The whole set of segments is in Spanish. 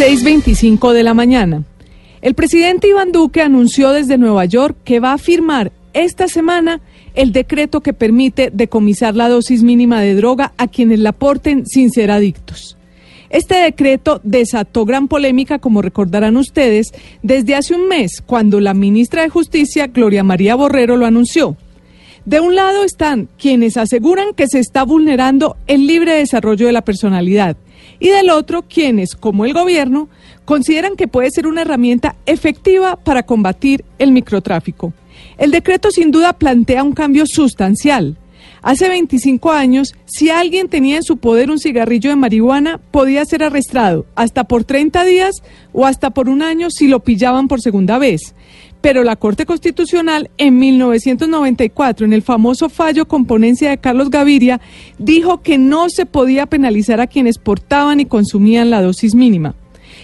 6.25 de la mañana. El presidente Iván Duque anunció desde Nueva York que va a firmar esta semana el decreto que permite decomisar la dosis mínima de droga a quienes la porten sin ser adictos. Este decreto desató gran polémica, como recordarán ustedes, desde hace un mes, cuando la ministra de Justicia, Gloria María Borrero, lo anunció. De un lado están quienes aseguran que se está vulnerando el libre desarrollo de la personalidad y del otro quienes, como el gobierno, consideran que puede ser una herramienta efectiva para combatir el microtráfico. El decreto sin duda plantea un cambio sustancial. Hace 25 años, si alguien tenía en su poder un cigarrillo de marihuana, podía ser arrestado hasta por 30 días o hasta por un año si lo pillaban por segunda vez. Pero la Corte Constitucional en 1994, en el famoso fallo con ponencia de Carlos Gaviria, dijo que no se podía penalizar a quienes portaban y consumían la dosis mínima.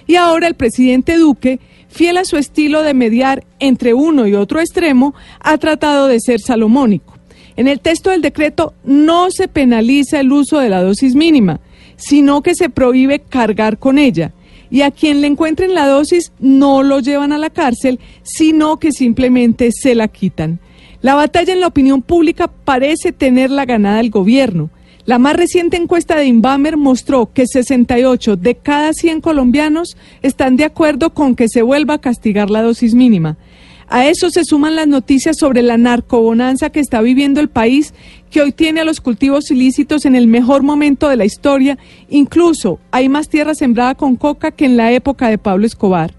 Y ahora el presidente Duque, fiel a su estilo de mediar entre uno y otro extremo, ha tratado de ser salomónico. En el texto del decreto no se penaliza el uso de la dosis mínima, sino que se prohíbe cargar con ella y a quien le encuentren la dosis no lo llevan a la cárcel, sino que simplemente se la quitan. La batalla en la opinión pública parece tenerla ganada el gobierno. La más reciente encuesta de Inbamer mostró que 68 de cada 100 colombianos están de acuerdo con que se vuelva a castigar la dosis mínima. A eso se suman las noticias sobre la narcobonanza que está viviendo el país, que hoy tiene a los cultivos ilícitos en el mejor momento de la historia. Incluso hay más tierra sembrada con coca que en la época de Pablo Escobar.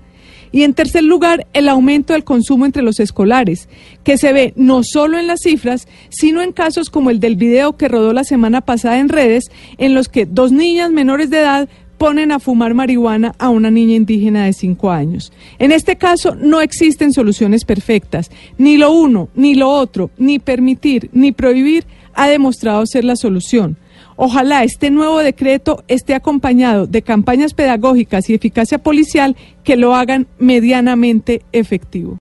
Y en tercer lugar, el aumento del consumo entre los escolares, que se ve no solo en las cifras, sino en casos como el del video que rodó la semana pasada en redes, en los que dos niñas menores de edad ponen a fumar marihuana a una niña indígena de 5 años. En este caso no existen soluciones perfectas. Ni lo uno, ni lo otro, ni permitir, ni prohibir ha demostrado ser la solución. Ojalá este nuevo decreto esté acompañado de campañas pedagógicas y eficacia policial que lo hagan medianamente efectivo.